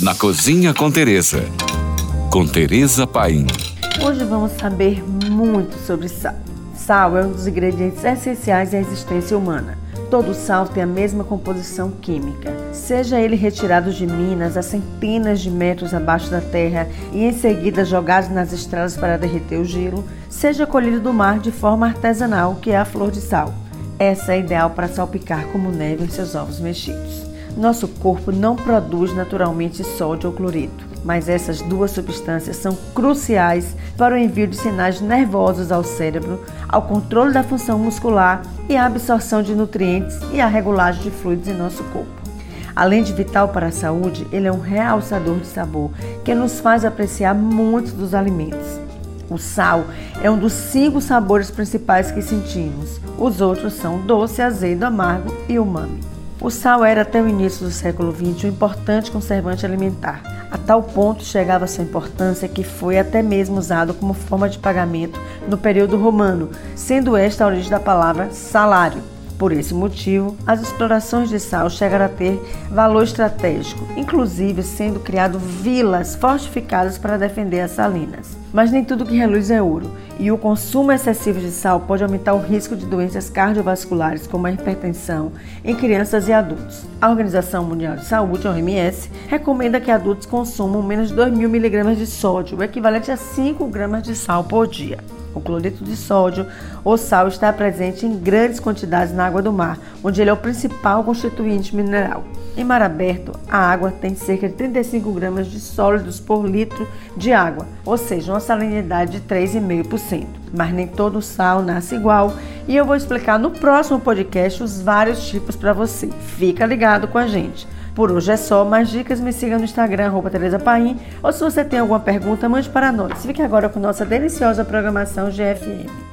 Na Cozinha com Teresa. Com Teresa Paim. Hoje vamos saber muito sobre sal. Sal é um dos ingredientes essenciais à existência humana. Todo sal tem a mesma composição química, seja ele retirado de minas a centenas de metros abaixo da terra e em seguida jogado nas estradas para derreter o gelo, seja colhido do mar de forma artesanal, que é a flor de sal. Essa é ideal para salpicar como neve em seus ovos mexidos. Nosso corpo não produz naturalmente sódio ou cloreto, mas essas duas substâncias são cruciais para o envio de sinais nervosos ao cérebro, ao controle da função muscular e à absorção de nutrientes e à regulagem de fluidos em nosso corpo. Além de vital para a saúde, ele é um realçador de sabor que nos faz apreciar muitos dos alimentos. O sal é um dos cinco sabores principais que sentimos. Os outros são doce, azedo, amargo e umami. O sal era até o início do século XX um importante conservante alimentar. A tal ponto chegava sua importância que foi até mesmo usado como forma de pagamento no período romano, sendo esta a origem da palavra salário. Por esse motivo, as explorações de sal chegaram a ter valor estratégico, inclusive sendo criado vilas fortificadas para defender as salinas. Mas nem tudo que reluz é ouro, e o consumo excessivo de sal pode aumentar o risco de doenças cardiovasculares, como a hipertensão, em crianças e adultos. A Organização Mundial de Saúde, OMS, recomenda que adultos consumam menos de 2.000 mg de sódio, o equivalente a 5 gramas de sal por dia. O cloreto de sódio ou sal está presente em grandes quantidades na água do mar, onde ele é o principal constituinte mineral. Em mar aberto, a água tem cerca de 35 gramas de sólidos por litro de água, ou seja, uma salinidade de 3,5%. Mas nem todo sal nasce igual e eu vou explicar no próximo podcast os vários tipos para você. Fica ligado com a gente. Por hoje é só. Mais dicas, me siga no Instagram, Tereza Paim. Ou se você tem alguma pergunta, mande para nós. Fique agora com nossa deliciosa programação GFM.